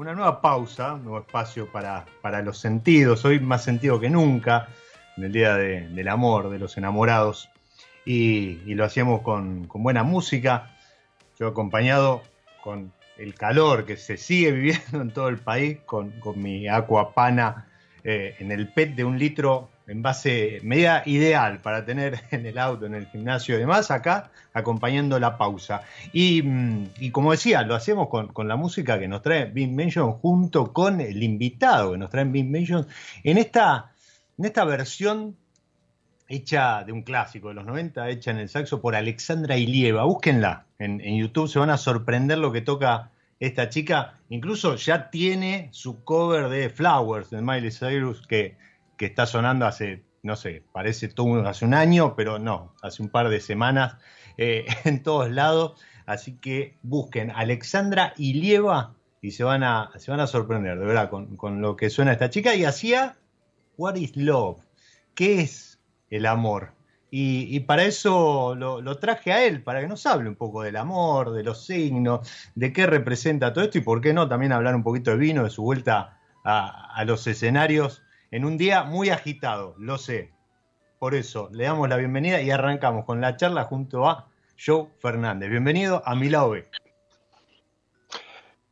Una nueva pausa, un nuevo espacio para, para los sentidos, hoy más sentido que nunca, en el Día del Amor, de los enamorados, y, lo hacíamos con, buena música, yo acompañado con el calor que se sigue viviendo en todo el país, con, mi aqua pana eh, en el PET de un litro en base medida ideal para tener en el auto, en el gimnasio y demás, acá acompañando la pausa. Y, mm, como decía, lo hacemos con, la música que nos trae Big Mention junto con el invitado que nos trae Big Mention en esta, en esta versión hecha de un clásico de los 90, hecha en el saxo por Alexandra Ilieva. Búsquenla en, en YouTube, se van a sorprender lo que toca esta chica. Incluso ya tiene su cover de Flowers de Miley Cyrus que que está sonando hace, no sé, parece todo hace un año, pero no, hace un par de semanas eh, en todos lados. Así que busquen Alexandra Ilieva y se van a, se van a sorprender, de verdad, con, lo que suena esta chica. Y hacía What is Love? ¿Qué es el amor? Y, para eso lo, traje a él, para que nos hable un poco del amor, de los signos, de qué representa todo esto y por qué no también hablar un poquito de vino, de su vuelta a, a los escenarios en un día muy agitado, lo sé. Por eso le damos la bienvenida y arrancamos con la charla junto a Joe Fernández. Bienvenido a Milado B.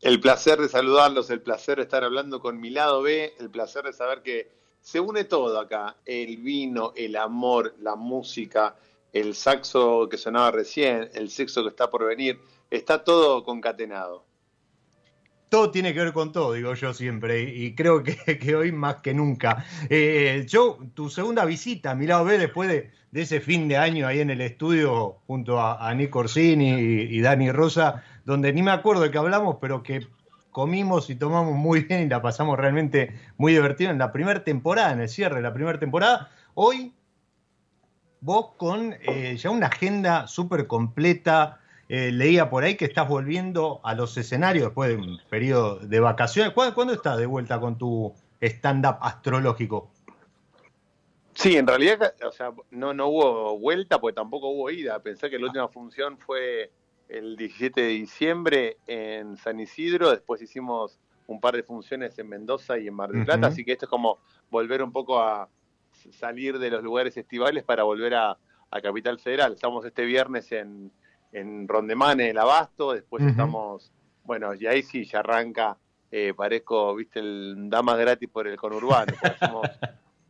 El placer de saludarlos, el placer de estar hablando con mi lado B, el placer de saber que se une todo acá, el vino, el amor, la música, el saxo que sonaba recién, el sexo que está por venir, está todo concatenado todo tiene que ver con todo, digo yo siempre, y, creo que, hoy más que nunca. Eh, yo, tu segunda visita a mi después de, ese fin de año ahí en el estudio junto a, Nick Orsini y, Dani Rosa, donde ni me acuerdo de qué hablamos, pero que comimos y tomamos muy bien y la pasamos realmente muy divertido en la primera temporada, en el cierre de la primera temporada. Hoy, vos con eh, ya una agenda súper completa, eh, leía por ahí que estás volviendo a los escenarios después de un periodo de vacaciones. ¿Cuándo, estás de vuelta con tu stand-up astrológico? Sí, en realidad, o sea, no, no hubo vuelta porque tampoco hubo ida. Pensé que la última función fue el 17 de diciembre en San Isidro, después hicimos un par de funciones en Mendoza y en Mar del Plata, así que esto es como volver un poco a salir de los lugares estivales para volver a, a Capital Federal. Estamos este viernes en, en Rondemane, el Abasto, después estamos, bueno, y ahí sí ya arranca, eh, parezco, viste, el Damas gratis por el conurbano, hacemos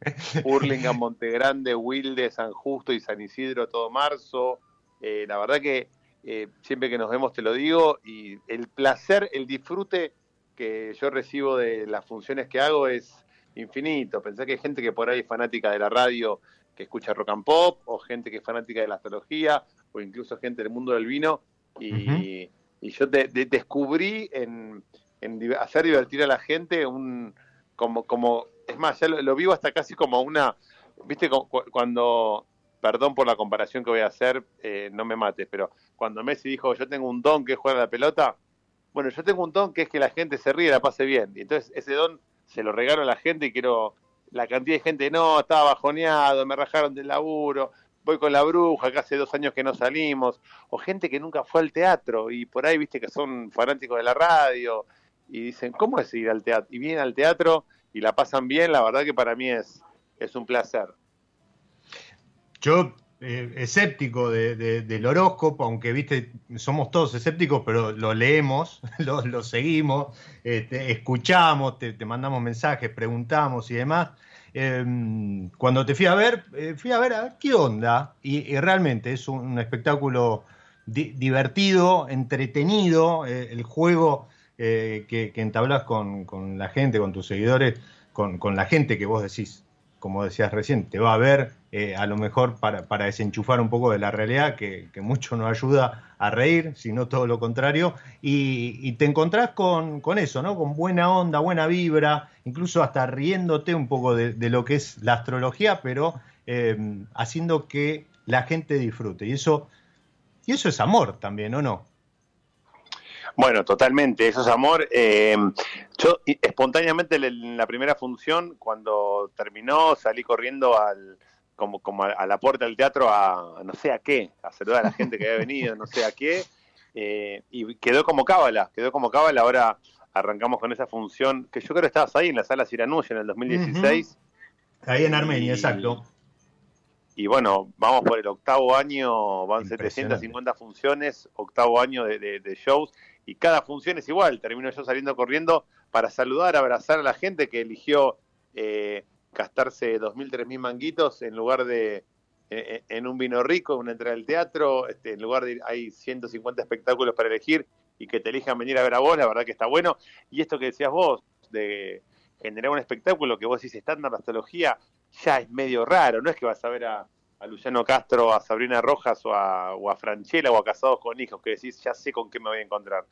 Hurlingham, Montegrande, Wilde, San Justo y San Isidro todo marzo. Eh, la verdad que eh, siempre que nos vemos te lo digo y el placer, el disfrute que yo recibo de las funciones que hago es infinito. Pensé que hay gente que por ahí es fanática de la radio que escucha rock and pop, o gente que es fanática de la astrología, o incluso gente del mundo del vino. Y, yo descubrí en, hacer divertir a la gente un como, como es más, ya lo, vivo hasta casi como una, viste, cuando, perdón por la comparación que voy a hacer, eh, no me mates, pero cuando Messi dijo, yo tengo un don que es jugar la pelota, bueno, yo tengo un don que es que la gente se ríe y la pase bien. Y entonces ese don se lo regalo a la gente y quiero la cantidad de gente, no, estaba bajoneado, me rajaron del laburo, voy con la bruja, que hace dos años que no salimos, o gente que nunca fue al teatro y por ahí viste que son fanáticos de la radio y dicen, ¿cómo es ir al teatro? Y vienen al teatro y la pasan bien, la verdad que para mí es, es un placer. Yo eh, escéptico del horóscopo, aunque viste, somos todos escépticos, pero lo leemos, lo, seguimos, este, escuchamos, te, mandamos mensajes, preguntamos y demás. Em, cuando te fui a ver, eh, fui a ver a qué onda, y, realmente es un, espectáculo divertido, entretenido, eh, el juego que, entablas con, la gente, con tus seguidores, con la gente que vos decís, como decías recién, te va a ver eh, a lo mejor para, desenchufar un poco de la realidad, que, mucho nos ayuda a reír, sino todo lo contrario, y, te encontrás con, eso, ¿no? Con buena onda, buena vibra, incluso hasta riéndote un poco de, lo que es la astrología, pero em, haciendo que la gente disfrute. Y eso, y eso es amor también, ¿o no? Bueno, totalmente, eso es amor. Eh, yo espontáneamente en la primera función, cuando terminó, salí corriendo al como, como a, la puerta del teatro a no sé a qué, a saludar a la gente que había venido, no sé a qué, eh, y quedó como cábala, quedó como cábala, ahora arrancamos con esa función, que yo creo que estabas ahí en la sala Siranuya en el 2016. Ahí en Armenia, exacto. Y bueno, vamos por el octavo año, van 750 funciones, octavo año de shows, y cada función es igual. Termino yo saliendo corriendo para saludar, abrazar a la gente que eligió eh, gastarse 2.000, 3.000 manguitos en lugar de eh, eh, en un vino rico, una entrada al teatro, este, en lugar de hay 150 espectáculos para elegir y que te elijan venir a ver a vos, la verdad que está bueno. Y esto que decías vos, de generar un espectáculo que vos decís estándar de astrología, ya es medio raro, no es que vas a ver a, a Luciano Castro, a Sabrina Rojas o a, o a Franchella o a Casados con Hijos, que decís, ya sé con qué me voy a encontrar.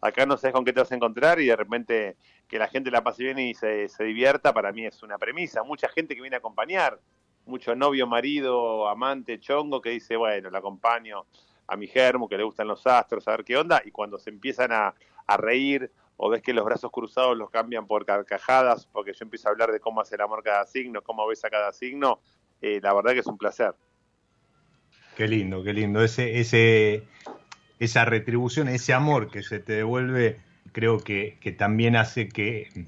Acá no sabes con qué te vas a encontrar y de repente que la gente la pase bien y se, se divierta, para mí es una premisa. Mucha gente que viene a acompañar, mucho novio, marido, amante, chongo, que dice, bueno, la acompaño a mi germo, que le gustan los astros, a ver qué onda, y cuando se empiezan a, a reír o ves que los brazos cruzados los cambian por carcajadas, porque yo empiezo a hablar de cómo hace el amor cada signo, cómo ves a cada signo, eh, la verdad que es un placer. Qué lindo, qué lindo. Ese, ese, esa retribución, ese amor que se te devuelve, creo que, también hace que,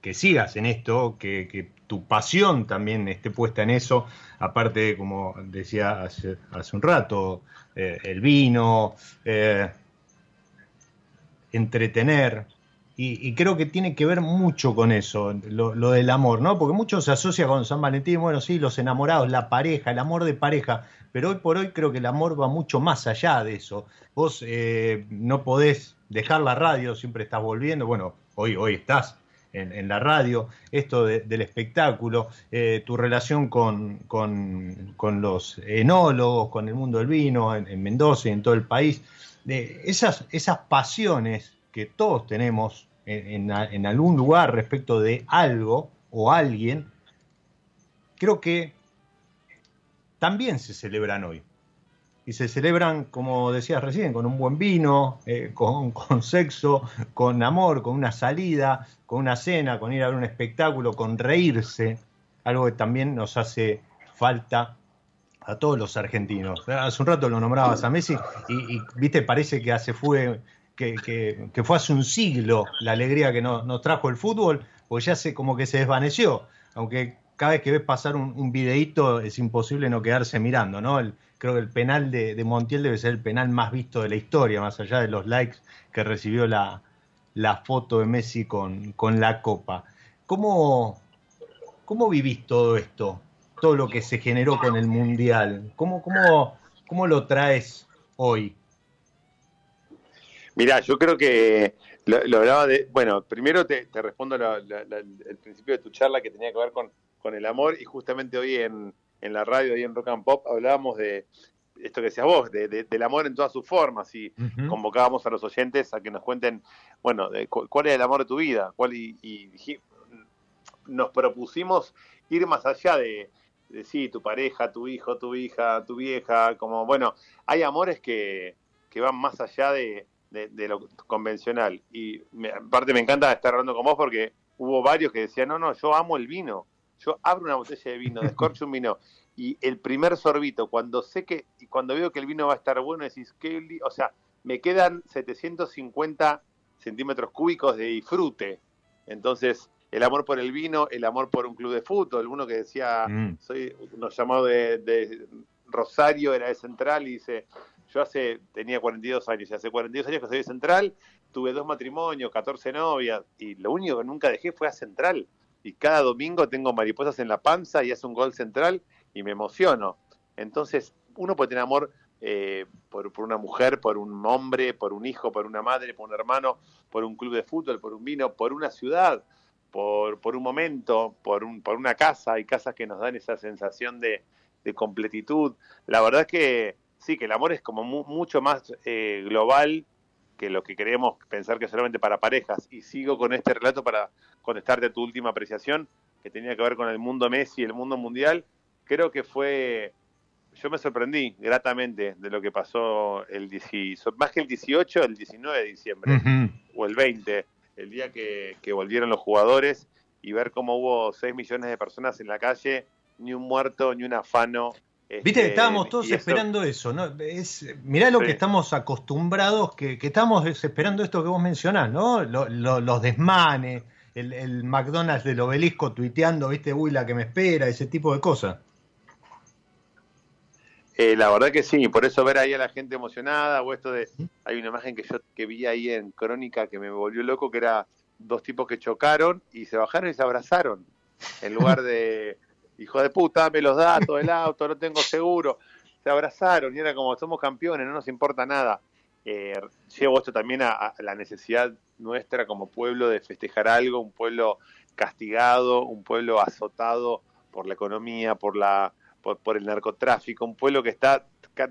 que sigas en esto, que, tu pasión también esté puesta en eso, aparte, como decía hace, hace un rato, eh, el vino, eh, entretener, y, creo que tiene que ver mucho con eso, lo, del amor, ¿no? Porque mucho se asocia con San Valentín, bueno, sí, los enamorados, la pareja, el amor de pareja, pero hoy por hoy creo que el amor va mucho más allá de eso. Vos eh, no podés dejar la radio, siempre estás volviendo, bueno, hoy, hoy estás en, la radio, esto del espectáculo, eh, tu relación con, con, los enólogos, con el mundo del vino en, Mendoza y en todo el país, de esas, esas pasiones que todos tenemos en, algún lugar respecto de algo o alguien, creo que también se celebran hoy. Y se celebran, como decías recién, con un buen vino, eh, con, con, sexo, con amor, con una salida, con una cena, con ir a ver un espectáculo, con reírse, algo que también nos hace falta a todos los argentinos. Hace un rato lo nombrabas a Messi y, y viste, parece que hace fue que, fue hace un siglo la alegría que nos, trajo el fútbol, pues ya se, como que se desvaneció, aunque cada vez que ves pasar un, un videíto es imposible no quedarse mirando, ¿no? creo que el penal de, Montiel debe ser el penal más visto de la historia, más allá de los likes que recibió la, foto de Messi con, con la copa. ¿Cómo, ¿cómo vivís todo esto? Todo lo que se generó con el Mundial. ¿Cómo, cómo, cómo lo traes hoy? Mirá, yo creo que lo, hablaba de. Bueno, primero te, respondo el principio de tu charla que tenía que ver con, con el amor, y justamente hoy en, en la radio, ahí en Rock and Pop, hablábamos de esto que decías vos, de, del amor en todas sus formas, y convocábamos a los oyentes a que nos cuenten, bueno, de, cuál es el amor de tu vida, cuál y, y, nos propusimos ir más allá de, de, sí, tu pareja, tu hijo, tu hija, tu vieja, como, bueno, hay amores que, que van más allá de, de, lo convencional. Y me, aparte me encanta estar hablando con vos porque hubo varios que decían, no, no, yo amo el vino. Yo abro una botella de vino, descorcho un vino y el primer sorbito, cuando sé que, y cuando veo que el vino va a estar bueno, decís, que o sea, me quedan 750 centímetros cúbicos de disfrute. Entonces, el amor por el vino, el amor por un club de fútbol, uno que decía, mm. soy, nos llamó de, de Rosario, era de Central, y dice, yo hace, tenía 42 años, y hace 42 años que soy de Central, tuve dos matrimonios, 14 novias, y lo único que nunca dejé fue a Central. Y cada domingo tengo mariposas en la panza y hace un gol Central y me emociono. Entonces, uno puede tener amor eh, por, una mujer, por un hombre, por un hijo, por una madre, por un hermano, por un club de fútbol, por un vino, por una ciudad, por, por un momento, por, un, por una casa. Hay casas que nos dan esa sensación de, de completitud. La verdad es que sí, que el amor es como mucho más eh, global que lo que queremos pensar que solamente para parejas. Y sigo con este relato para contestarte a tu última apreciación, que tenía que ver con el mundo Messi, el mundo mundial. Creo que fue, yo me sorprendí gratamente de lo que pasó el 18, más que el 18, el 19 de diciembre, o el 20, el día que, que volvieron los jugadores y ver cómo hubo 6 millones de personas en la calle, ni un muerto, ni un afano, Viste que estábamos todos esperando eso, ¿no? Es, mirá lo que estamos acostumbrados, que, estamos esperando esto que vos mencionás, ¿no? los desmanes, el, McDonald's del obelisco tuiteando, ¿viste? Uy, la que me espera, ese tipo de cosas. Eh, la verdad que sí, por eso ver ahí a la gente emocionada, o esto de. Hay una imagen que yo que vi ahí en Crónica que me volvió loco, que era dos tipos que chocaron y se bajaron y se abrazaron. En lugar de hijo de puta, me los datos del auto, no tengo seguro. Se abrazaron y era como, somos campeones, no nos importa nada. Eh, llevo esto también a, la necesidad nuestra como pueblo de festejar algo, un pueblo castigado, un pueblo azotado por la economía, por, la, por, el narcotráfico, un pueblo que está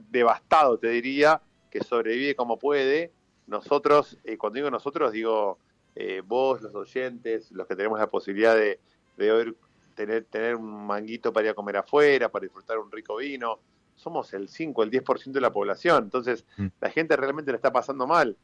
devastado, te diría, que sobrevive como puede. Nosotros, eh, cuando digo nosotros, digo eh, vos, los oyentes, los que tenemos la posibilidad de, de oír tener, tener un manguito para ir a comer afuera, para disfrutar un rico vino. Somos el 5, el 10% de la población. Entonces, mm. la gente realmente le está pasando mal.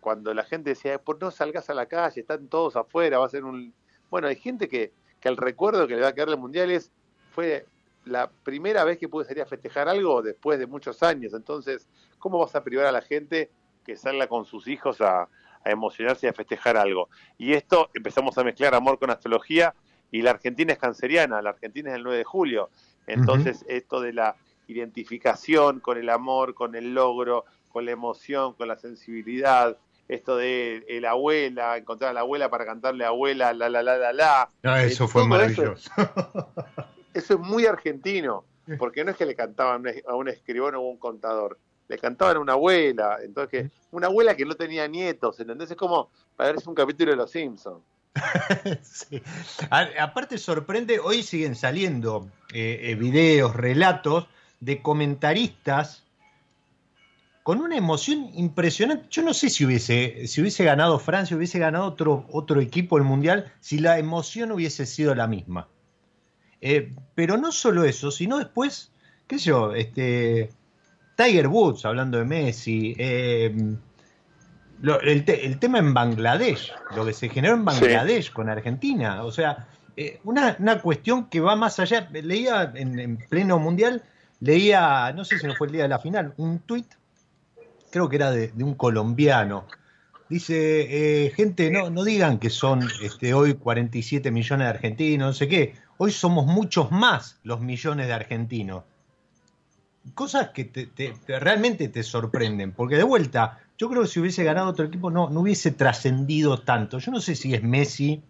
Cuando la gente decía, por no salgas a la calle, están todos afuera, va a ser un... Bueno, hay gente que, que el recuerdo que le va a quedar el Mundial es, fue la primera vez que pude salir a festejar algo después de muchos años. Entonces, ¿cómo vas a privar a la gente que salga con sus hijos a, a emocionarse y a festejar algo? Y esto empezamos a mezclar amor con astrología y la Argentina es canceriana, la Argentina es el 9 de julio. Entonces, esto de la identificación con el amor, con el logro, con la emoción, con la sensibilidad, esto de el abuela, encontrar a la abuela para cantarle abuela, la la la la la. Ah, eso fue maravilloso. Eso, es muy argentino, porque no es que le cantaban a un escribano o un contador, le cantaban a una abuela, entonces una abuela que no tenía nietos, ¿entendés? Es como, parece un capítulo de Los Simpsons. aparte sorprende, hoy siguen saliendo eh, eh, videos, relatos de comentaristas con una emoción impresionante. Yo no sé si hubiese, si hubiese ganado Francia, hubiese ganado otro, otro equipo el Mundial, si la emoción hubiese sido la misma. Eh, pero no solo eso, sino después, qué sé yo, este, Tiger Woods hablando de Messi, el, tema en Bangladesh, lo que se generó en Bangladesh con Argentina, o sea, eh, una, cuestión que va más allá. Leía en, pleno mundial, leía, no sé si no fue el día de la final, un tuit, creo que era de, un colombiano. Dice, eh, gente, no, no digan que son este, hoy 47 millones de argentinos, no sé qué. Hoy somos muchos más los millones de argentinos. Cosas que realmente te sorprenden, porque de vuelta, yo creo que si hubiese ganado otro equipo no, no hubiese trascendido tanto. Yo no sé si es Messi,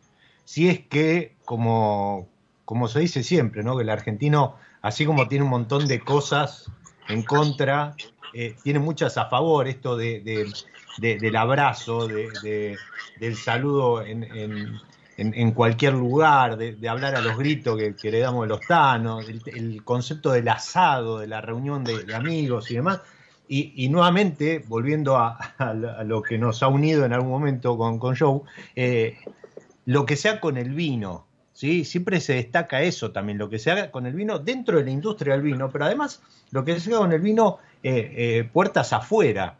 si es que, como, como se dice siempre, ¿no? Que el argentino, así como tiene un montón de cosas en contra, eh, tiene muchas a favor, esto de, del abrazo, de, del saludo en, en, cualquier lugar, de, hablar a los gritos que, le damos de los tanos, el, concepto del asado, de la reunión de, amigos y demás. Y, nuevamente, volviendo a, lo que nos ha unido en algún momento con, con Joe, eh, lo que sea con el vino, ¿sí? Siempre se destaca eso también, lo que se haga con el vino dentro de la industria del vino, pero además lo que se haga con el vino eh, eh, puertas afuera.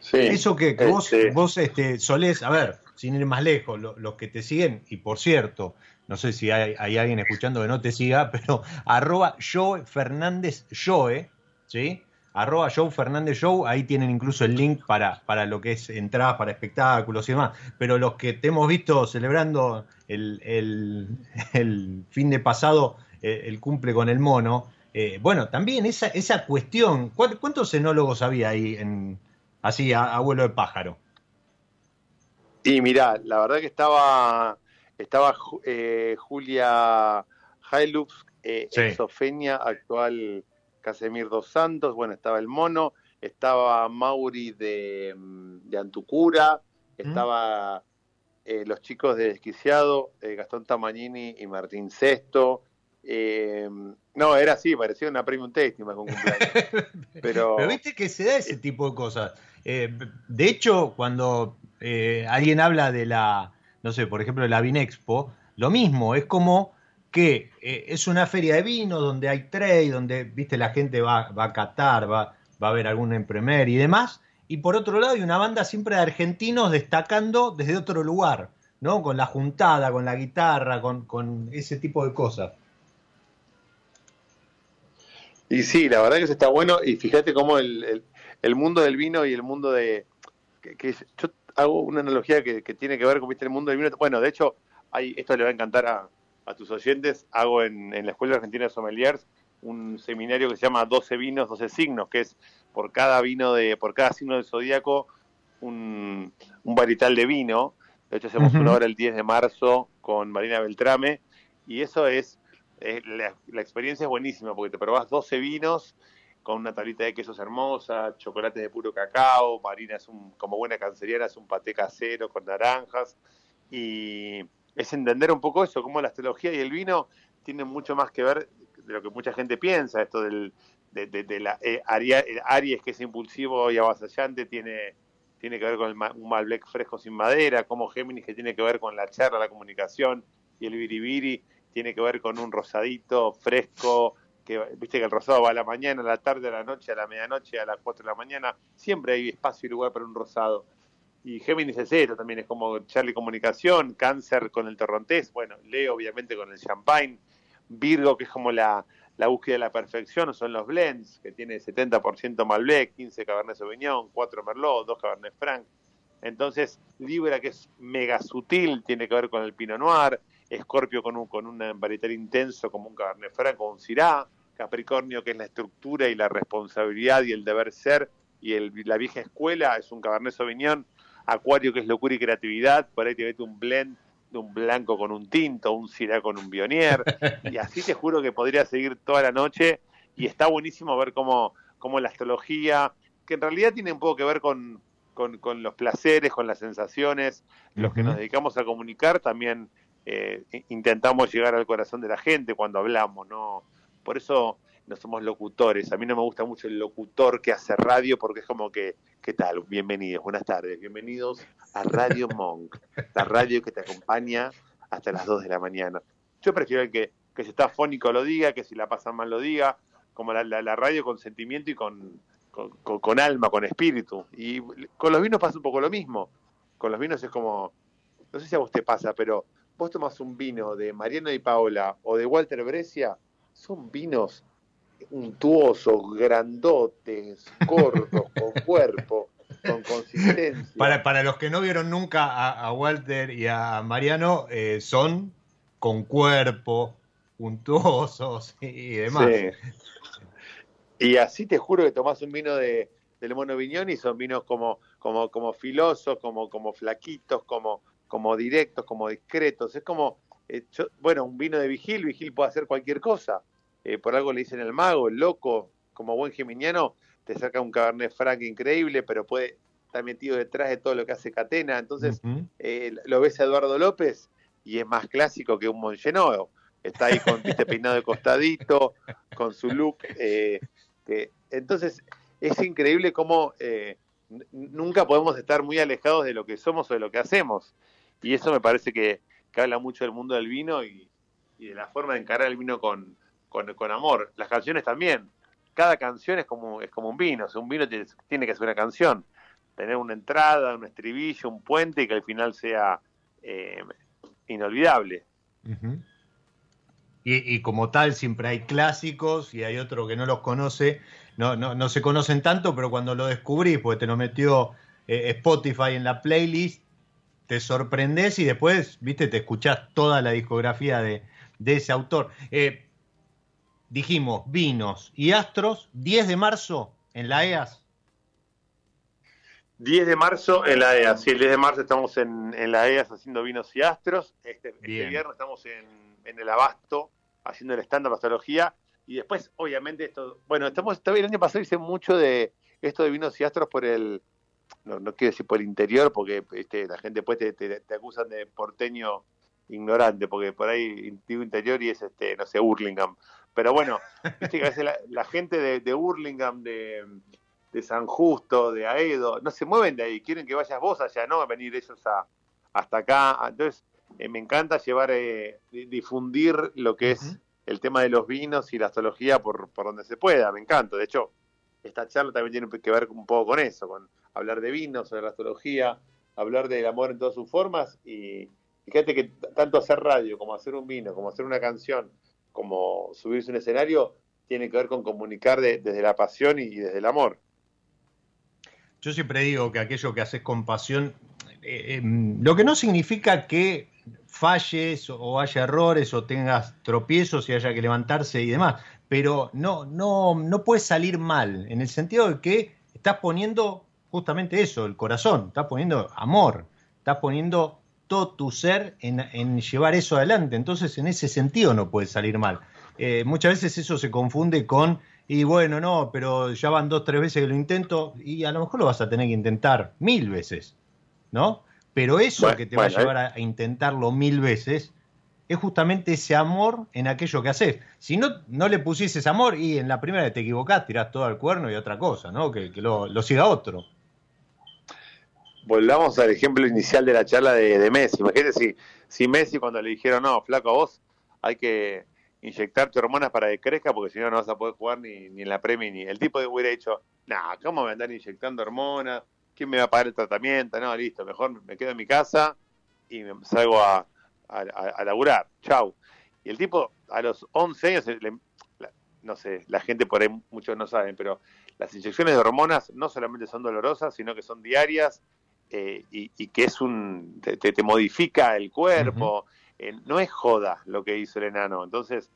Sí, eso que, vos, este vos este, solés, a ver, sin ir más lejos, los que te siguen, y por cierto, no sé si hay, alguien escuchando que no te siga, pero arroba Joe Fernández Joe, ¿sí? Arroba Joe Fernández Show, ahí tienen incluso el link para, para lo que es entradas para espectáculos y demás. Pero los que te hemos visto celebrando el, el, fin de pasado, eh, el cumple con el mono, eh, bueno, también esa, esa cuestión, ¿cuántos enólogos había ahí en así, a, abuelo de pájaro? Y mira, la verdad que estaba, estaba eh, Julia Hailux, eh, actual Casemir dos Santos, bueno, estaba el Mono, estaba Mauri de, de Antucura, mm. estaba eh, los chicos de Desquiciado, eh, Gastón Tamagnini y Martín Sesto. no, era así, parecía una premium tasting más Pero... Pero viste que se da ese tipo de cosas. de hecho, cuando eh, alguien habla de la, no sé, por ejemplo, la Vinexpo, lo mismo, es como que eh, es una feria de vino donde hay trade, donde, viste, la gente va, va a catar, va, va a ver algún empremer y demás, y por otro lado hay una banda siempre de argentinos destacando desde otro lugar, ¿no? Con la juntada, con la guitarra, con, con ese tipo de cosas. Y sí, la verdad que eso está bueno, y fíjate cómo el, el, mundo del vino y el mundo de... Que, hago una analogía que, tiene que ver con el mundo del vino. Bueno, de hecho, hay, esto le va a encantar a, tus oyentes. Hago en, la Escuela Argentina de Sommeliers un seminario que se llama 12 vinos, 12 signos, que es por cada vino de, por cada signo del zodíaco, un, un varietal de vino. De hecho, hacemos una hora el 10 de marzo con Marina Beltrame. Y eso es, la, la, experiencia es buenísima porque te probás 12 vinos con una tablita de quesos hermosa, chocolates de puro cacao, Marina es un, como buena canceriana es un paté casero con naranjas. Y es entender un poco eso, cómo la astrología y el vino tienen mucho más que ver de lo que mucha gente piensa, esto del, de, la eh, Aries que es impulsivo y avasallante tiene tiene que ver con un Malbec fresco sin madera, como Géminis que tiene que ver con la charla, la comunicación y el biribiri tiene que ver con un rosadito fresco, viste que el rosado va a la mañana, a la tarde, a la noche, a la medianoche, a las 4 de la mañana, siempre hay espacio y lugar para un rosado. Y Géminis es cero también, es como Charlie Comunicación, Cáncer con el Torrontés, bueno, Leo obviamente con el Champagne, Virgo que es como la, la búsqueda de la perfección, son los blends, que tiene 70% Malbec, 15 Cabernet Sauvignon, 4 Merlot, 2 Cabernet Franc. Entonces, Libra, que es mega sutil, tiene que ver con el Pinot Noir, Escorpio con un, con un varietal intenso como un Cabernet Franc o un Syrah, Capricornio que es la estructura y la responsabilidad y el deber ser y el, la vieja escuela es un Cabernet Sauvignon, Acuario que es locura y creatividad, por ahí te ves un blend de un blanco con un tinto, un Syrah con un Bionier, y así te juro que podría seguir toda la noche y está buenísimo ver cómo, cómo la astrología, que en realidad tiene un poco que ver con, con, con los placeres, con las sensaciones, los que nos dedicamos a comunicar también eh, intentamos llegar al corazón de la gente cuando hablamos, ¿no? Por eso no somos locutores. A mí no me gusta mucho el locutor que hace radio porque es como que, ¿qué tal? Bienvenidos, buenas tardes, bienvenidos a Radio Monk, la radio que te acompaña hasta las 2 de la mañana. Yo prefiero que, que si está fónico lo diga, que si la pasa mal lo diga, como la, la, radio con sentimiento y con, con, con, alma, con espíritu. Y con los vinos pasa un poco lo mismo. Con los vinos es como, no sé si a vos te pasa, pero vos tomas un vino de Mariano y Paola o de Walter Brescia, son vinos untuosos, grandotes, gordos, con cuerpo, con consistencia. Para, para los que no vieron nunca a, Walter y a Mariano, eh, son con cuerpo, untuosos y demás. Y así te juro que tomás un vino de, del Mono Viñón y son vinos como, como, como filosos, como, como flaquitos, como, como directos, como discretos. Es como eh, bueno, un vino de Vigil, Vigil puede hacer cualquier cosa. Eh, por algo le dicen el mago, el loco, como buen geminiano, te saca un Cabernet Franc increíble, pero puede estar metido detrás de todo lo que hace Catena. Entonces, eh, lo ves a Eduardo López y es más clásico que un Mongenot. Está ahí con este peinado de costadito, con su look. entonces, es increíble cómo nunca podemos estar muy alejados de lo que somos o de lo que hacemos. Y eso me parece que, habla mucho del mundo del vino y, de la forma de encarar el vino con, con, amor. Las canciones también. Cada canción es como, es como un vino. un vino tiene, que ser una canción. Tener una entrada, un estribillo, un puente y que al final sea eh, inolvidable. y, y, como tal, siempre hay clásicos y hay otro que no los conoce no, no, no se conocen tanto, pero cuando lo descubrís, porque te lo metió eh, Spotify en la playlist, te sorprendes y después, viste, te escuchás toda la discografía de, ese autor. Eh, dijimos, vinos y astros, 10 de marzo en la EAS. 10 de marzo en la EAS, sí, el 10 de marzo estamos en, la EAS haciendo vinos y astros. Este, este viernes estamos en, en, el Abasto haciendo el estándar de astrología y después, obviamente, esto, bueno, estamos, el año pasado hice mucho de esto de vinos y astros por el, no, no quiero decir por el interior, porque este, la gente después te, te, acusan de porteño ignorante, porque por ahí digo interior y es, este no sé, Hurlingham. Pero bueno, viste que a veces la, gente de, de Hurlingham, de, de, San Justo, de Aedo, no se mueven de ahí, quieren que vayas vos allá, no venir ellos a, hasta acá. Entonces, eh, me encanta llevar, eh, difundir lo que es el tema de los vinos y la astrología por, por donde se pueda, me encanta. De hecho, esta charla también tiene que ver un poco con eso, con hablar de vinos, sobre la astrología, hablar del amor en todas sus formas y fíjate que tanto hacer radio como hacer un vino, como hacer una canción, como subirse a un escenario, tiene que ver con comunicar desde la pasión y, desde el amor. Yo siempre digo que aquello que haces con pasión, eh, em, lo que no significa que falles o haya errores o tengas tropiezos y haya que levantarse y demás, pero no, no, no puede salir mal, en el sentido de que estás poniendo justamente eso, el corazón, estás poniendo amor, estás poniendo todo tu ser en, llevar eso adelante, entonces en ese sentido no puede salir mal. Eh, muchas veces eso se confunde con, y bueno, no, pero ya van dos, tres veces que lo intento, y a lo mejor lo vas a tener que intentar mil veces, ¿no? Pero eso que te va a llevar a, intentarlo mil veces es justamente ese amor en aquello que haces. Si no, no le pusieses amor y en la primera te equivocás, tirás todo al cuerno y otra cosa, ¿no? Que, lo, siga otro. Volvamos al ejemplo inicial de la charla de, Messi. Imagínate si, si Messi cuando le dijeron, no, flaco, a vos hay que inyectarte hormonas para que crezca porque si no no vas a poder jugar ni, ni en la Premier ni el tipo de hubiera dicho, nah, ¿cómo me andar inyectando hormonas? ¿quién me va a pagar el tratamiento? No, listo, mejor me quedo en mi casa y me salgo a, a, laburar. Chau. Y el tipo, a los 11 años, no sé, la gente por ahí muchos no saben, pero las inyecciones de hormonas no solamente son dolorosas, sino que son diarias eh, y, que es un te, te modifica el cuerpo. Eh, no es joda lo que hizo el enano. Entonces,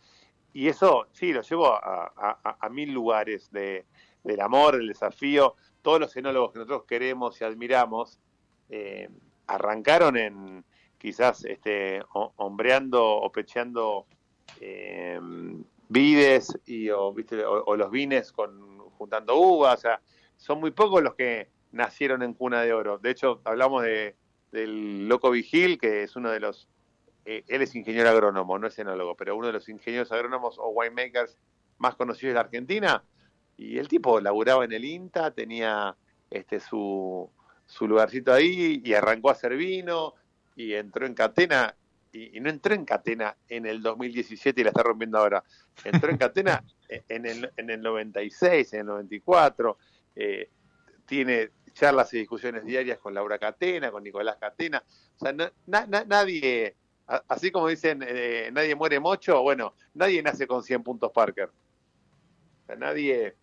y eso sí, lo llevo a, a mil lugares de, del amor, del desafío todos los enólogos que nosotros queremos y admiramos eh, arrancaron en quizás este, hombreando o pecheando eh, vides y, o, ¿viste? O, los vines con, juntando uvas. O sea, son muy pocos los que nacieron en cuna de oro. De hecho, hablamos de, del Loco Vigil, que es uno de los... Eh, él es ingeniero agrónomo, no es enólogo, pero uno de los ingenieros agrónomos o winemakers más conocidos de la Argentina y el tipo laburaba en el INTA, tenía este su, su lugarcito ahí y arrancó a hacer vino y entró en Catena. Y, no entró en Catena en el 2017 y la está rompiendo ahora. Entró en Catena en el, en el 96, en el 94. Eh, tiene charlas y discusiones diarias con Laura Catena, con Nicolás Catena. O sea, nadie, así como dicen, eh, nadie muere mocho, bueno, nadie nace con 100 puntos Parker. O sea, nadie,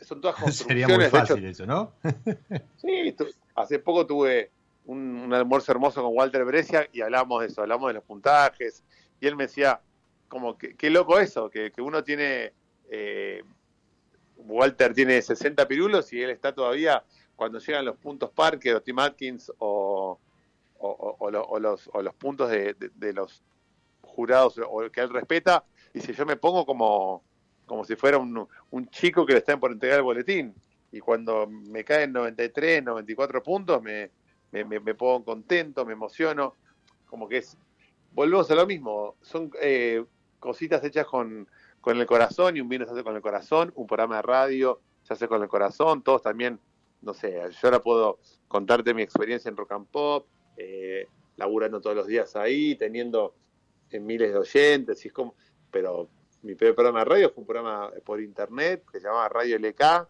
son todas construcciones. Sería muy fácil eso, ¿no? sí, hace poco tuve un, almuerzo hermoso con Walter Brescia y hablábamos de eso, hablamos de los puntajes. Y él me decía, como, que, qué loco eso, que, uno tiene. Eh, Walter tiene 60 pirulos y él está todavía cuando llegan los puntos Parker o Tim Atkins o, o, los, puntos de, los jurados o que él respeta, y si yo me pongo como, como si fuera un, un chico que le están por entregar el boletín, y cuando me caen 93, 94 puntos, me, me, me, pongo contento, me emociono, como que es, volvemos a lo mismo, son eh, cositas hechas con, con el corazón y un vino se hace con el corazón, un programa de radio se hace con el corazón, todos también, no sé, yo ahora puedo contarte mi experiencia en rock and pop, eh, laburando todos los días ahí, teniendo en miles de oyentes, y es como, pero mi primer programa de radio fue un programa por internet que se llamaba Radio LK,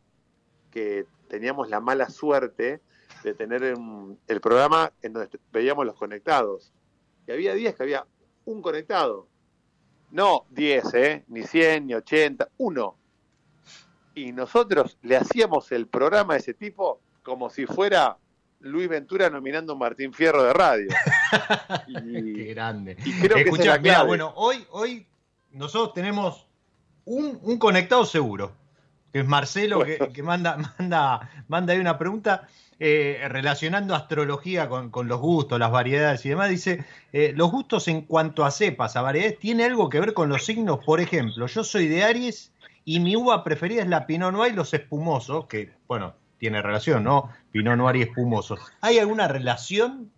que teníamos la mala suerte de tener el programa en donde veíamos los conectados. Y había días que había un conectado. No 10, ¿eh? ni 100, ni 80, uno. Y nosotros le hacíamos el programa a ese tipo como si fuera Luis Ventura nominando a Martín Fierro de radio. Qué grande. Y bueno, hoy, hoy nosotros tenemos un, un conectado seguro, que es Marcelo, que, manda, manda, manda ahí una pregunta. Eh, relacionando astrología con, los gustos, las variedades y demás, dice, eh, los gustos en cuanto a cepas, a variedades, ¿tiene algo que ver con los signos? Por ejemplo, yo soy de Aries y mi uva preferida es la Pinot Noir y los espumosos, que, bueno, tiene relación, ¿no? Pinot Noir y espumoso. ¿Hay alguna relación?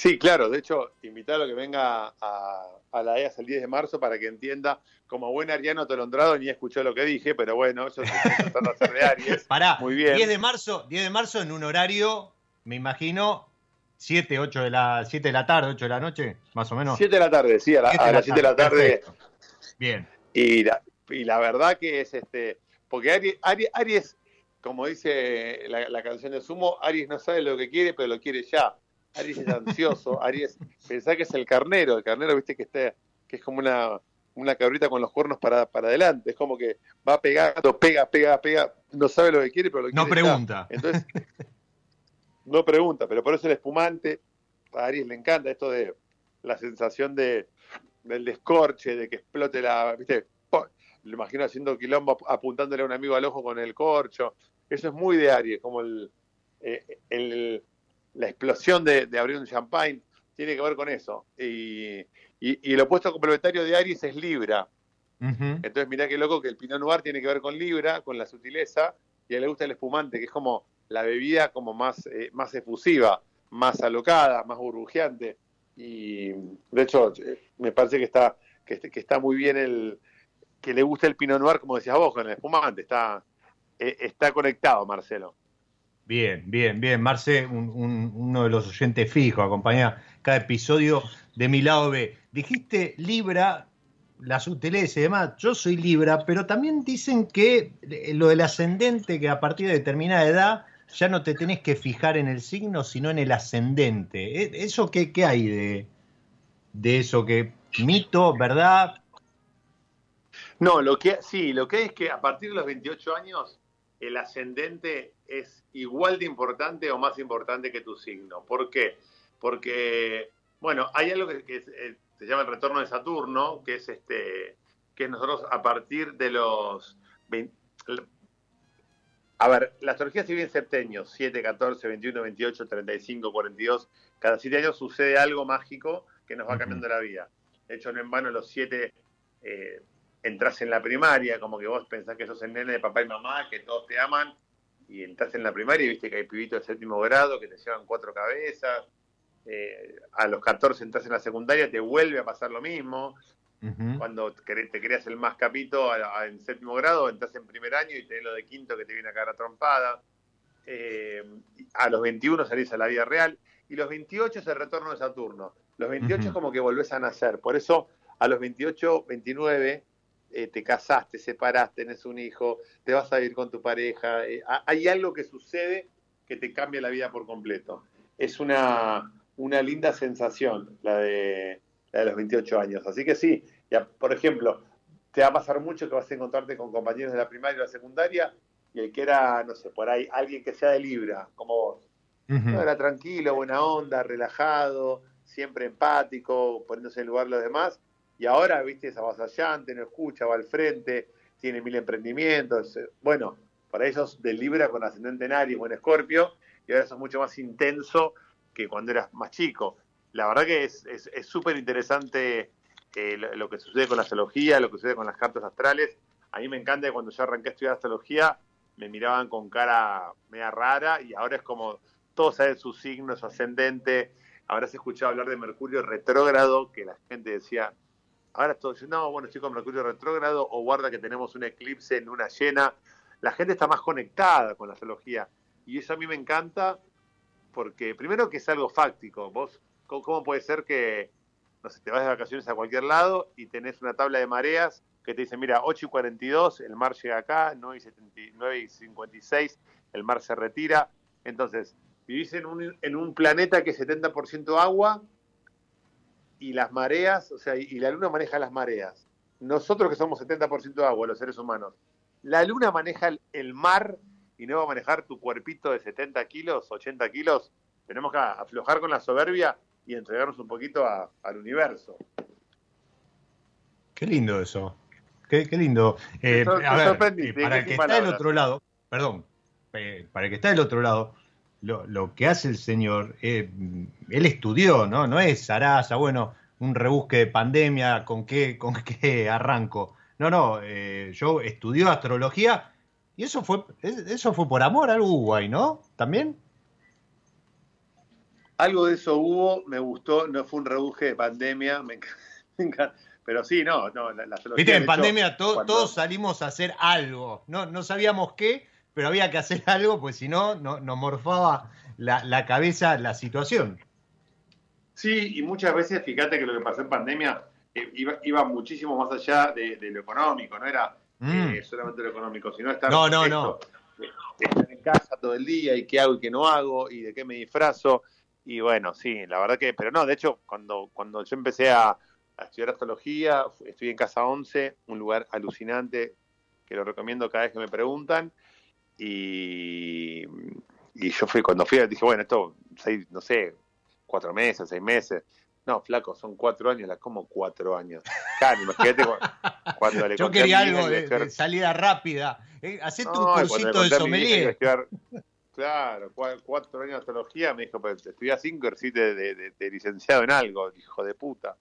Sí, claro. De hecho, invitarlo a que venga a, a la EAS el 10 de marzo para que entienda como buen ariano tolondrado ni escuchó lo que dije, pero bueno, yo estoy tratando de hacer de Aries. Pará, Muy bien. 10 de marzo, 10 de marzo en un horario, me imagino, 7, 8 de la 7 de la tarde, 8 de la noche, más o menos. 7 de la tarde, sí, a, las 7 de la tarde. Bien. Y la, y la verdad que es este, porque Aries, Aries, como dice la, la, canción de Sumo, Aries no sabe lo que quiere, pero lo quiere ya. Aries es ansioso, Aries, pensá que es el carnero, el carnero, viste que está, que es como una, una cabrita con los cuernos para, para adelante, es como que va pegando, pega, pega, pega, no sabe lo que quiere, pero lo quiere. No pregunta. Entonces, no pregunta, pero por eso el espumante, a Aries le encanta esto de la sensación de del descorche, de que explote la, viste, lo imagino haciendo quilombo apuntándole a un amigo al ojo con el corcho. Eso es muy de Aries, como el, eh, el la explosión de, abrir un champagne tiene que ver con eso. Y, el opuesto complementario de Aries es Libra. Entonces, mirá qué loco que el Pinot Noir tiene que ver con Libra, con la sutileza, y a él le gusta el espumante, que es como la bebida como más, eh, más efusiva, más alocada, más burbujeante. Y de hecho, eh, me parece que está, que, está muy bien el que le gusta el Pinot Noir, como decías vos, con el espumante. Está, eh, está conectado, Marcelo. Bien, bien, bien. Marce, uno de los oyentes fijos, acompaña cada episodio de mi lado B. Dijiste Libra, la sutileza y demás. Yo soy Libra, pero también dicen que eh, lo del ascendente, que a partir de determinada edad ya no te tenés que fijar en el signo, sino en el ascendente. ¿E, ¿Eso qué, qué hay de, de eso? que ¿Mito, verdad? No, lo que sí, lo que es que a partir de los 28 años el ascendente es igual de importante o más importante que tu signo. ¿Por qué? Porque, bueno, hay algo que, eh, se llama el retorno de Saturno, que es este que nosotros a partir de los... a ver, la astrología se vive en septenios, 7, 14, 21, 28, 35, 42. Cada siete años sucede algo mágico que nos va cambiando la vida. De hecho, no en vano los siete eh, entras en la primaria, como que vos pensás que sos el nene de papá y mamá, que todos te aman, y entras en la primaria y viste que hay pibitos de séptimo grado que te llevan cuatro cabezas, eh, a los 14 entras en la secundaria, te vuelve a pasar lo mismo, cuando te creas el más capito en séptimo grado, entras en primer año y tenés lo de quinto que te viene a caer a trompada, eh, a los 21 salís a la vida real, y los 28 es el retorno de Saturno, los 28 es como que volvés a nacer, por eso a los 28, 29 eh, te casaste, separaste, tenés un hijo, te vas a ir con tu pareja, eh, hay algo que sucede que te cambia la vida por completo. Es una, una linda sensación la de, la de los 28 años. Así que sí, ya, por ejemplo, te va a pasar mucho que vas a encontrarte con compañeros de la primaria y la secundaria y el que era, no sé, por ahí alguien que sea de Libra, como vos. era tranquilo, buena onda, relajado, siempre empático, poniéndose en lugar de los demás y ahora, viste, es avasallante, no escucha, va al frente, tiene mil emprendimientos. Eh, bueno, para ellos de Libra con ascendente en Aries o en Escorpio, y ahora eso es mucho más intenso que cuando eras más chico. la verdad que es súper interesante eh, lo, que sucede con la astrología, lo que sucede con las cartas astrales. A mí me encanta que cuando yo arranqué a estudiar astrología me miraban con cara media rara y ahora es como todos saben su signo, su ascendente. Habrás escuchado hablar de Mercurio retrógrado, que la gente decía, ahora todos dicen, no, bueno, estoy con Mercurio retrógrado o guarda que tenemos un eclipse en luna llena. La gente está más conectada con la astrología y eso a mí me encanta porque primero que es algo fáctico. Vos, ¿cómo, puede ser que, te vas de vacaciones a cualquier lado y tenés una tabla de mareas que te dice, mira, 8 y 42, el mar llega acá, 9 y, 56, el mar se retira. Entonces, vivís en un, en un planeta que es 70% agua y las mareas, o sea, y la luna maneja las mareas. Nosotros que somos 70% agua, los seres humanos, la luna maneja el mar y no va a manejar tu cuerpito de 70 kilos, 80 kilos, tenemos que aflojar con la soberbia y entregarnos un poquito al universo. Qué lindo eso. Qué, lindo. Eh, eh, para el que está del otro lado, perdón, eh, para el que está del otro lado, lo, que hace el señor, él estudió, ¿no? No es Sarasa, bueno, un rebusque de pandemia, ¿con qué, con qué arranco? No, no, yo estudió astrología y eso fue, eso fue por amor, hubo ahí, ¿no? ¿También? Algo de eso hubo, me gustó, no fue un rebuje de pandemia, me encanta. Pero sí, no, no, la, Viste, en pandemia todos salimos a hacer algo, no, no sabíamos qué, pero había que hacer algo, pues si no, no nos morfaba la, cabeza la situación. Sí, y muchas veces, fíjate que lo que pasó en pandemia eh, iba, muchísimo más allá de, de, lo económico, no era Mm. Eh, solamente lo económico, sino estar, no, no, no. estar en casa todo el día y qué hago y qué no hago y de qué me disfrazo. Y bueno, sí, la verdad que, pero no, de hecho, cuando, cuando yo empecé a, estudiar astrología, estuve en Casa 11, un lugar alucinante que lo recomiendo cada vez que me preguntan. Y, y yo fui, cuando fui, dije, bueno, esto, seis, no sé, cuatro meses, seis meses. No, flaco, son cuatro años, la como cuatro años. Claro, imagínate cuando le Yo quería algo de, salida rápida. Eh, hacete un cursito de sommelier. claro, cuatro años de astrología, me dijo, pues estudié cinco y de, de, licenciado en algo, hijo de puta.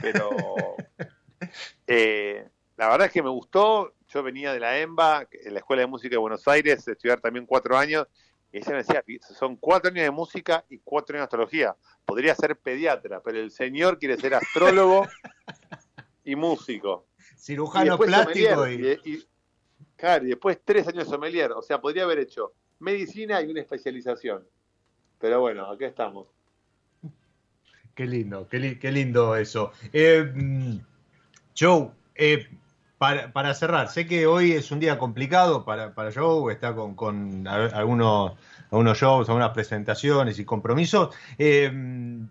Pero eh, la verdad es que me gustó. Yo venía de la EMBA, en la Escuela de Música de Buenos Aires, estudiar también cuatro años, y ella me decía, son cuatro años de música y cuatro años de astrología. Podría ser pediatra, pero el señor quiere ser astrólogo y músico. Cirujano plástico. Y... claro, y después tres años de sommelier. O sea, podría haber hecho medicina y una especialización. Pero bueno, aquí estamos. Qué lindo, qué, lindo eso. Eh, mm, Joe, eh, para, cerrar, sé que hoy es un día complicado para, para Joe, está con, algunos, algunos shows, algunas presentaciones y compromisos, em,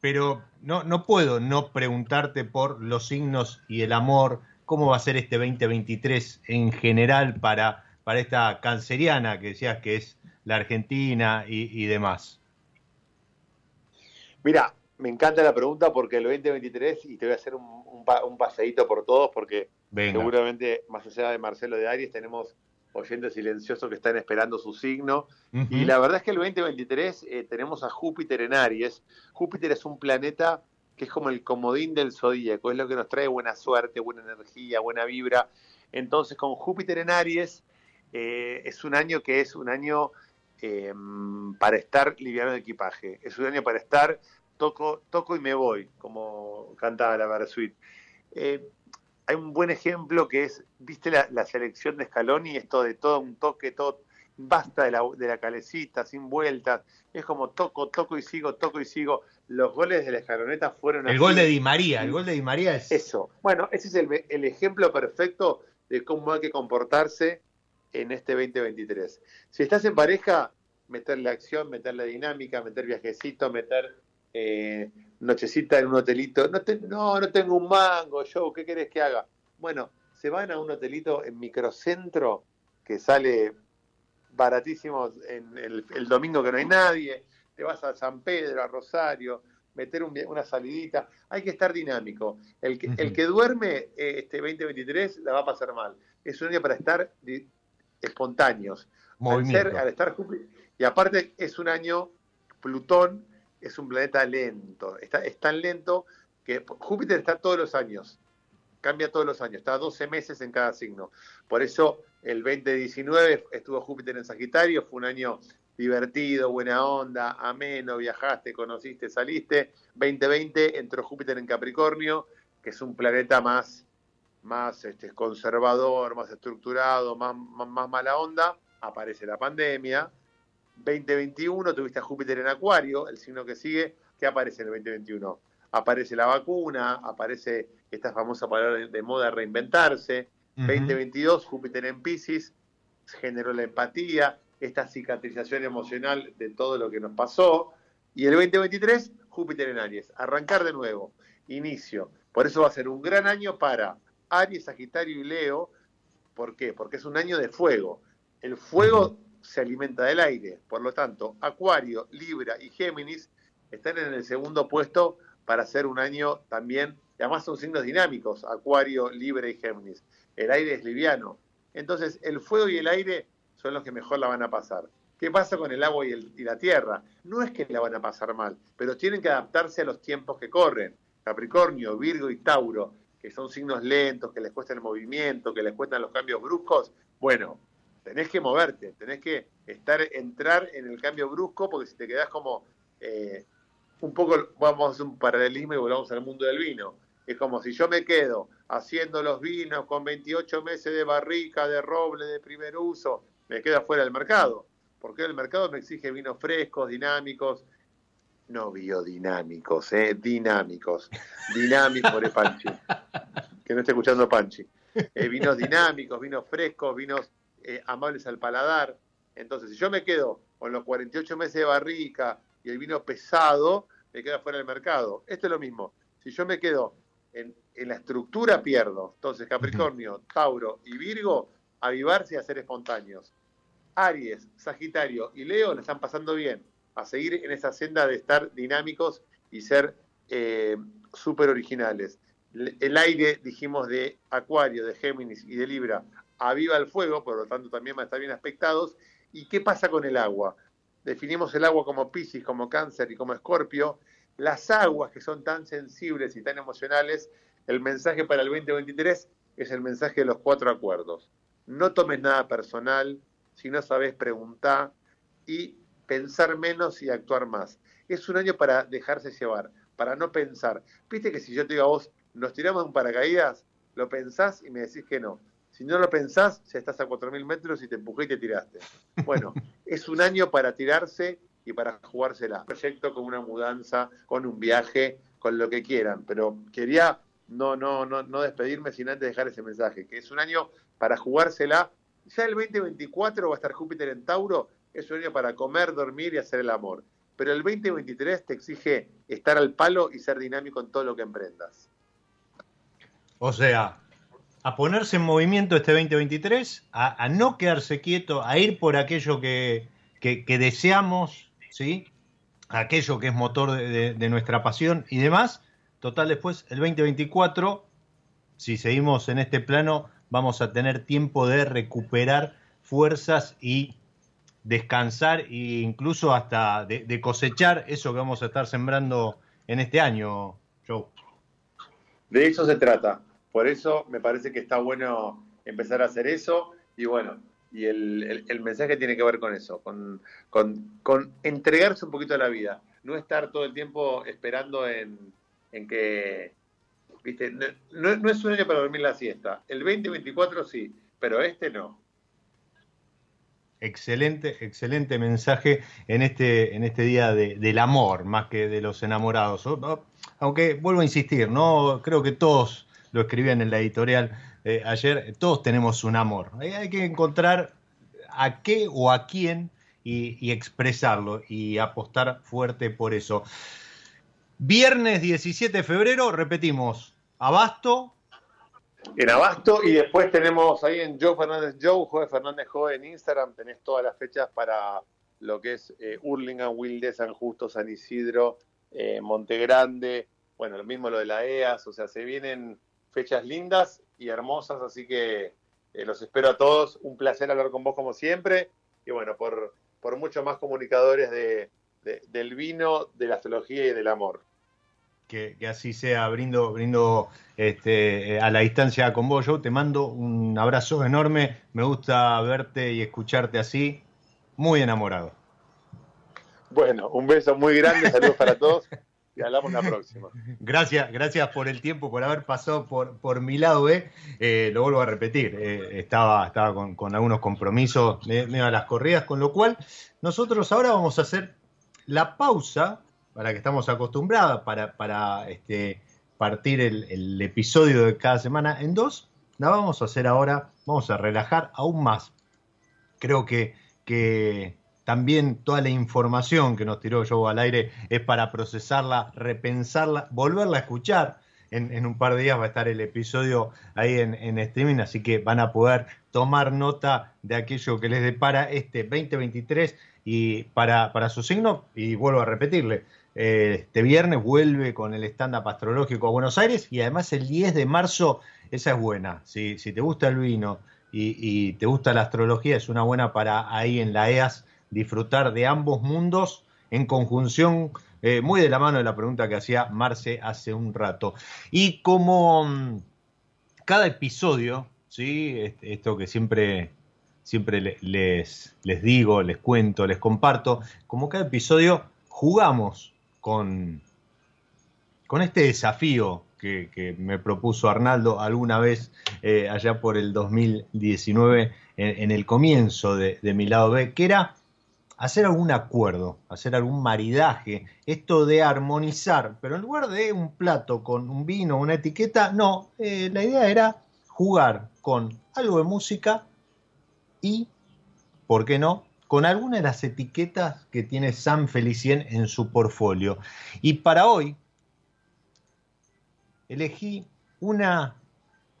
pero no, no puedo no preguntarte por los signos y el amor, cómo va a ser este 2023 en general para, para esta canceriana que decías que es la Argentina y, demás. Mira, me encanta la pregunta porque el 2023, y te voy a hacer un, un paseíto por todos porque Seguramente, más allá de Marcelo de Aries, tenemos oyentes silenciosos que están esperando su signo. Y la verdad es que el 2023 eh, tenemos a Júpiter en Aries. Júpiter es un planeta que es como el comodín del zodíaco, es lo que nos trae buena suerte, buena energía, buena vibra. Entonces, con Júpiter en Aries, eh, es un año que es un año eh, para estar liviano de equipaje. Es un año para estar toco, toco y me voy, como cantaba la Versuit. Eh, hay un buen ejemplo que es, viste la, selección de Scaloni, esto de todo un toque, todo, basta de la, de la calecita, sin vueltas, es como toco, toco y sigo, toco y sigo. Los goles de la escaloneta fueron... El gol de Di María, el gol de Di María es... Eso, bueno, ese es el, el ejemplo perfecto de cómo hay que comportarse en este 2023. Si estás en pareja, meterle acción, meterle dinámica, meter viajecito, meter eh, nochecita en un hotelito, no, no, no tengo un mango, yo, ¿qué querés que haga? Bueno, se van a un hotelito en microcentro que sale baratísimo en el, domingo que no hay nadie, te vas a San Pedro, a Rosario, meter una salidita, hay que estar dinámico. El que, el que duerme eh, este 2023 la va a pasar mal. Es un día para estar espontáneos. Al, ser, al estar y aparte es un año Plutón es un planeta lento. Está, es tan lento que Júpiter está todos los años, cambia todos los años, está 12 meses en cada signo. Por eso el 2019 estuvo Júpiter en Sagitario, fue un año divertido, buena onda, ameno, viajaste, conociste, saliste. 2020 entró Júpiter en Capricornio, que es un planeta más, más este, conservador, más estructurado, más, más, mala onda. Aparece la pandemia. 2021 tuviste a Júpiter en Acuario, el signo que sigue. ¿Qué aparece en el 2021? Aparece la vacuna, aparece esta famosa palabra de moda reinventarse. 2022, Júpiter en Pisces, generó la empatía, esta cicatrización emocional de todo lo que nos pasó. Y el 2023, Júpiter en Aries, arrancar de nuevo, inicio. Por eso va a ser un gran año para Aries, Sagitario y Leo. ¿Por qué? Porque es un año de fuego. El fuego se alimenta del aire. Por lo tanto, Acuario, Libra y Géminis están en el segundo puesto para hacer un año también, y además son signos dinámicos, Acuario, Libra y Géminis. El aire es liviano. Entonces, el fuego y el aire son los que mejor la van a pasar. ¿Qué pasa con el agua y, la tierra? No es que la van a pasar mal, pero tienen que adaptarse a los tiempos que corren. Capricornio, Virgo y Tauro, que son signos lentos, que les cuesta el movimiento, que les cuestan los cambios bruscos, bueno, tenés que moverte, tenés que estar, entrar en el cambio brusco, porque si te quedás como eh, un poco, vamos a hacer un paralelismo y volvamos al mundo del vino. Es como si yo me quedo haciendo los vinos con 28 meses de barrica, de roble, de primer uso, me queda fuera del mercado. Porque el mercado me exige vinos frescos, dinámicos, no biodinámicos, eh, dinámicos. Dinámicos, por Panchi. Que no esté escuchando Panchi. Eh, vinos dinámicos, vinos frescos, vinos eh, amables al paladar. Entonces, si yo me quedo con los 48 meses de barrica y el vino pesado, me queda fuera del mercado. Esto es lo mismo. Si yo me quedo en, en la estructura, pierdo. Entonces, Capricornio, Tauro y Virgo, avivarse y a ser espontáneos. Aries, Sagitario y Leo le están pasando bien a seguir en esa senda de estar dinámicos y ser eh, súper originales. El aire, dijimos, de Acuario, de Géminis y de Libra, aviva el fuego, por lo tanto también van a estar bien aspectados. ¿Y qué pasa con el agua? Definimos el agua como Piscis, como Cáncer y como Escorpio. Las aguas que son tan sensibles y tan emocionales, el mensaje para el 2023 es el mensaje de los cuatro acuerdos. No tomes nada personal, si no sabes preguntar y pensar menos y actuar más. Es un año para dejarse llevar, para no pensar. Viste que si yo te digo a vos, nos tiramos un paracaídas, lo pensás y me decís que no. Si no lo pensás, ya estás a 4.000 metros y te empujé y te tiraste. Bueno, es un año para tirarse y para jugársela. Un proyecto con una mudanza, con un viaje, con lo que quieran. Pero quería no, no, no, no despedirme sin antes dejar ese mensaje, que es un año para jugársela ya el 2024 va a estar Júpiter en Tauro, es un año para comer, dormir y hacer el amor. Pero el 2023 te exige estar al palo y ser dinámico en todo lo que emprendas. O sea, a ponerse en movimiento este 2023, a, no quedarse quieto, a ir por aquello que, deseamos, ¿sí? aquello que es motor de, de, nuestra pasión y demás. Total, después, el 2024, si seguimos en este plano, vamos a tener tiempo de recuperar fuerzas y descansar e incluso hasta de, cosechar eso que vamos a estar sembrando en este año, Joe. De eso se trata. Por eso me parece que está bueno empezar a hacer eso y bueno, y el, mensaje tiene que ver con eso, con, con, entregarse un poquito a la vida, no estar todo el tiempo esperando en, en que ¿viste? No, es un año para dormir la siesta. El 2024 sí, pero este no. Excelente, excelente mensaje en este, en este día del amor, más que de los enamorados. Aunque vuelvo a insistir, no creo que todos lo escribían en la editorial eh, ayer, todos tenemos un amor. Hay, que encontrar a qué o a quién y, expresarlo y apostar fuerte por eso. Viernes 17 de febrero, repetimos, Abasto. En Abasto y después tenemos ahí en Joe Fernández Joe, Joe Fernández Joe en Instagram, tenés todas las fechas para lo que es eh, Hurlingham, Wilde, San Justo, San Isidro, eh, Montegrande, bueno, lo mismo lo de la EAS, o sea, se vienen fechas lindas y hermosas, así que eh, los espero a todos, un placer hablar con vos como siempre, y bueno, por, por muchos más comunicadores de, del vino, de la astrología y del amor. Que, así sea, brindo, brindo este, a la distancia con vos. Yo te mando un abrazo enorme. Me gusta verte y escucharte así, muy enamorado. Bueno, un beso muy grande, saludos para todos y hablamos la próxima. Gracias, gracias por el tiempo, por haber pasado por, por mi lado ¿eh? eh lo vuelvo a repetir, eh, estaba, estaba con, algunos compromisos de, de las corridas, con lo cual nosotros ahora vamos a hacer la pausa para que estamos acostumbrados, para, para este, partir el, episodio de cada semana en dos, la vamos a hacer ahora, vamos a relajar aún más. Creo que, que también toda la información que nos tiró Joe al aire es para procesarla, repensarla, volverla a escuchar. En, un par de días va a estar el episodio ahí en, streaming, así que van a poder tomar nota de aquello que les depara este 2023 y para, para su signo. Y vuelvo a repetirle, eh, este viernes vuelve con el stand-up astrológico a Buenos Aires y además el 10 de marzo, esa es buena. Si, si te gusta el vino y, y, te gusta la astrología, es una buena para ahí en la EAS disfrutar de ambos mundos en conjunción, eh, muy de la mano de la pregunta que hacía Marce hace un rato. Y como mm, cada episodio, ¿sí? esto que siempre, siempre les, les digo, les cuento, les comparto, como cada episodio jugamos con, con este desafío que, me propuso Arnaldo alguna vez eh, allá por el 2019 en, el comienzo de, de, mi lado B, que era hacer algún acuerdo, hacer algún maridaje, esto de armonizar, pero en lugar de un plato con un vino, una etiqueta, no, eh, la idea era jugar con algo de música y, ¿por qué no?, con alguna de las etiquetas que tiene San Felicien en su portfolio. Y para hoy elegí una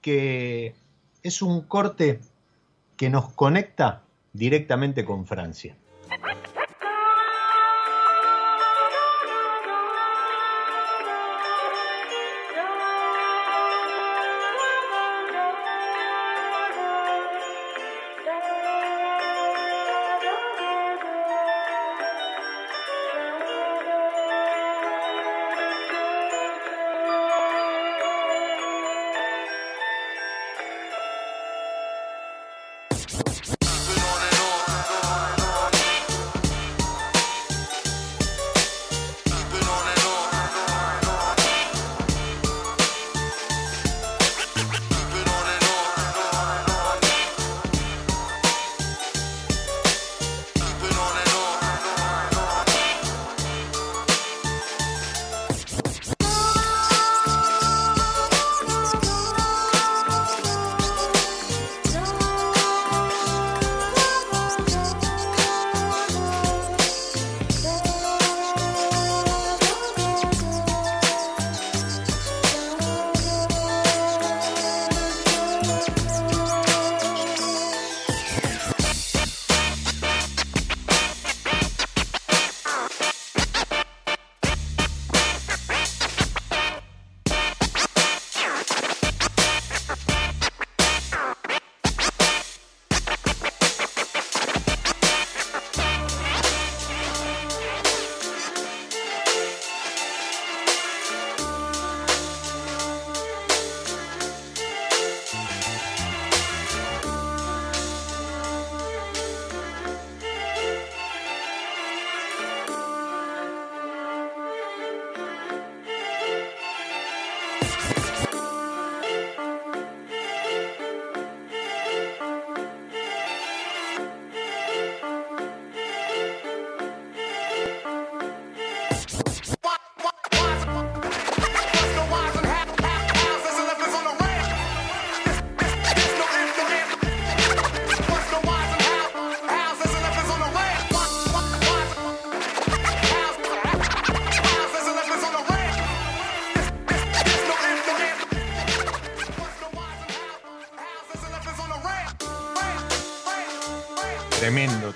que es un corte que nos conecta directamente con Francia. Ha ha ha!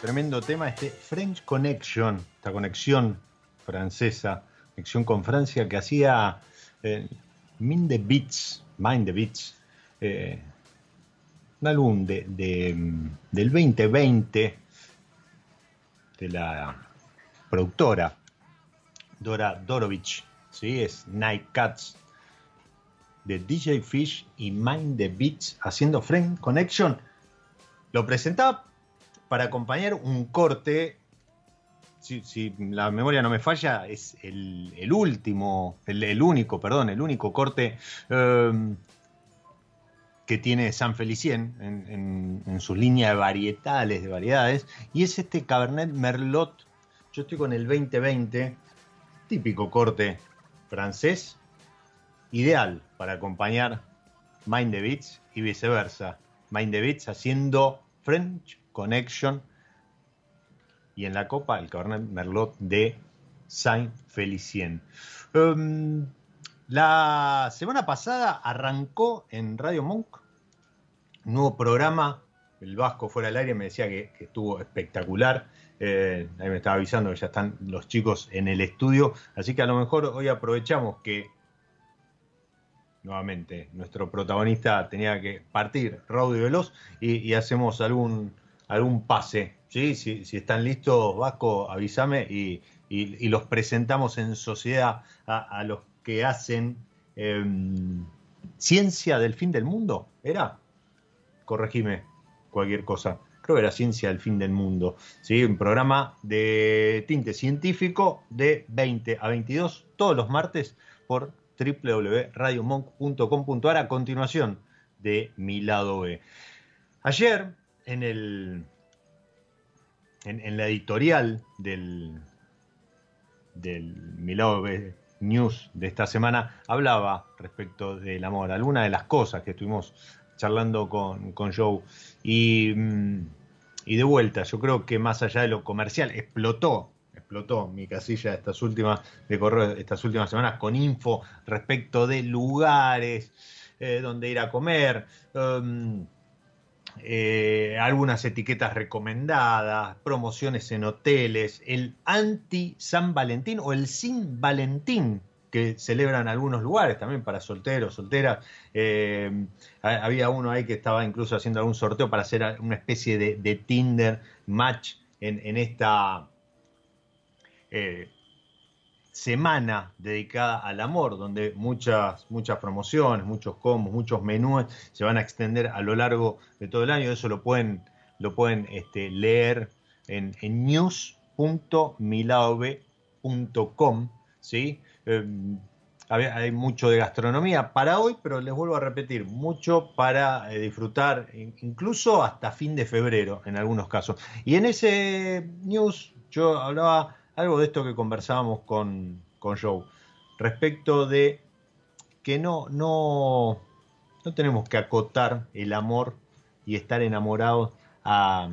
Tremendo tema, este French Connection, esta conexión francesa, conexión con Francia que hacía eh, Mind the Beats, Mind the Beats, eh, un álbum de, del 2020 de la productora, Dora Dorovich, ¿sí? es Night Cats, de DJ Fish y Mind the Beats haciendo Friend Connection. Lo presentaba para acompañar un corte, si, la memoria no me falla, es el, último, el, único, perdón, el único corte em, que tiene San Felicien en, en, su línea de varietales, de variedades, y es este Cabernet Merlot. Yo estoy con el 2020, típico corte francés, ideal para acompañar Mind the Beats y viceversa. Mind the Beats haciendo French Connection y en la copa el Cabernet Merlot de Saint Felicien. Um, la semana pasada arrancó en Radio Monk un nuevo programa. El Vasco fuera del aire me decía que, estuvo espectacular. Eh, ahí me estaba avisando que ya están los chicos en el estudio. Así que a lo mejor hoy aprovechamos que nuevamente nuestro protagonista tenía que partir Raudo y Veloz y, hacemos algún, algún pase. ¿sí? Si, están listos, Vasco, avísame y, los presentamos en sociedad a, los que hacen em, ciencia del fin del mundo. ¿Era? Corregime cualquier cosa. Creo que era Ciencia del Fin del Mundo. ¿sí? Un programa de tinte científico de 20 a 22 todos los martes por www.radiomonk.com.ar a continuación de Mi Lado B. Ayer, en, el, en, la editorial del, del Mi Lado B News de esta semana, hablaba respecto del amor, algunas de las cosas que estuvimos charlando con, con Joe. Y, mm, y de vuelta, yo creo que más allá de lo comercial, explotó explotó mi casilla estas últimas de correo estas últimas semanas con info respecto de lugares eh, donde ir a comer, um, eh, algunas etiquetas recomendadas, promociones en hoteles, el anti San Valentín o el sin Valentín que celebran algunos lugares también para solteros, solteras. Eh, había uno ahí que estaba incluso haciendo algún sorteo para hacer una especie de, Tinder match en esta eh, semana dedicada al amor, donde muchas, muchas promociones, muchos combos, muchos menús se van a extender a lo largo de todo el año. Eso lo pueden, lo pueden este, leer en, en. ¿sí? Em, hay mucho de gastronomía para hoy, pero les vuelvo a repetir, mucho para eh, disfrutar, incluso hasta fin de febrero en algunos casos. Y en ese news yo hablaba algo de esto que conversábamos con, con Joe, respecto de que no, no, no tenemos que acotar el amor y estar enamorados a,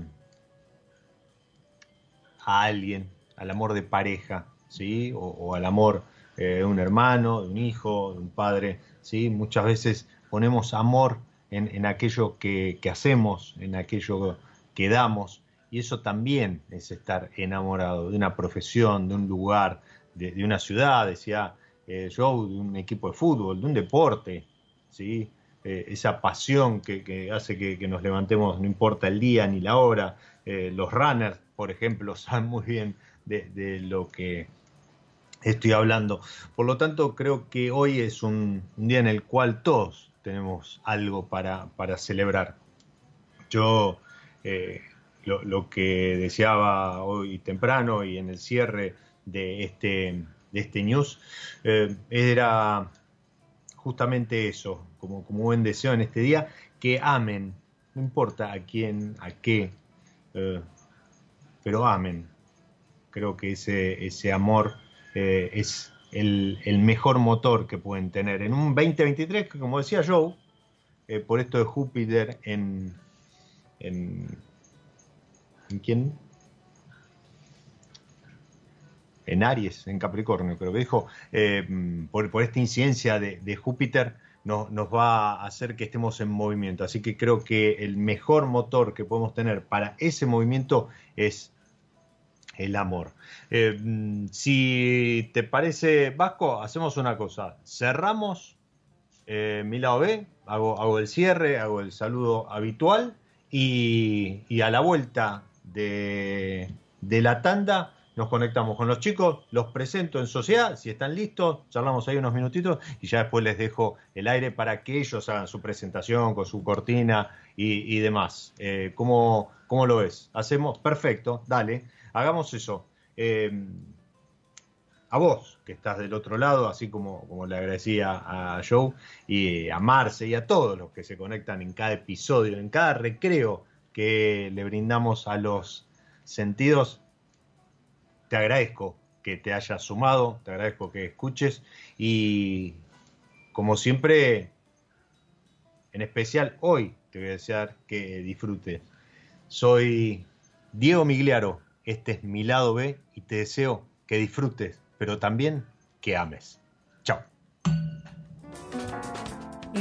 a alguien, al amor de pareja, ¿sí? o, al amor eh, de un hermano, de un hijo, de un padre. ¿sí? Muchas veces ponemos amor en, en aquello que, que, hacemos, en aquello que damos, y eso también es estar enamorado de una profesión, de un lugar, de, una ciudad, decía eh, Joe, de un equipo de fútbol, de un deporte, ¿sí? Eh, esa pasión que, hace que, nos levantemos, no importa el día ni la hora. Eh, los runners, por ejemplo, saben muy bien de, lo que estoy hablando. Por lo tanto, creo que hoy es un, día en el cual todos tenemos algo para, para celebrar. Yo lo, que deseaba hoy temprano y en el cierre de este, de este news eh, era justamente eso, como, como buen deseo en este día, que amen, no importa a quién, a qué, eh, pero amen. Creo que ese, ese amor eh, es el, mejor motor que pueden tener. En un 2023, que como decía Joe, por esto de Júpiter en ¿En quién? En Aries, en Capricornio, creo que dijo, eh, por, esta incidencia de, Júpiter nos va a hacer que estemos en movimiento. Así que creo que el mejor motor que podemos tener para ese movimiento es el amor. Eh, si te parece, Vasco, hacemos una cosa. Cerramos eh, mi lado B, hago, el cierre, hago el saludo habitual y a la vuelta de, la tanda, nos conectamos con los chicos, los presento en sociedad, si están listos, charlamos ahí unos minutitos y ya después les dejo el aire para que ellos hagan su presentación con su cortina y, demás. Eh, ¿cómo, lo ves? ¿Hacemos? Perfecto, dale, hagamos eso. Eh, a vos, que estás del otro lado, así como, como le agradecía a Joe y a Marce y a todos los que se conectan en cada episodio, en cada recreo que le brindamos a los sentidos. Te agradezco que te hayas sumado, te agradezco que escuches y como siempre, en especial hoy te voy a desear que disfrutes. Soy Diego Migliaro, este es mi lado B y te deseo que disfrutes pero también que ames.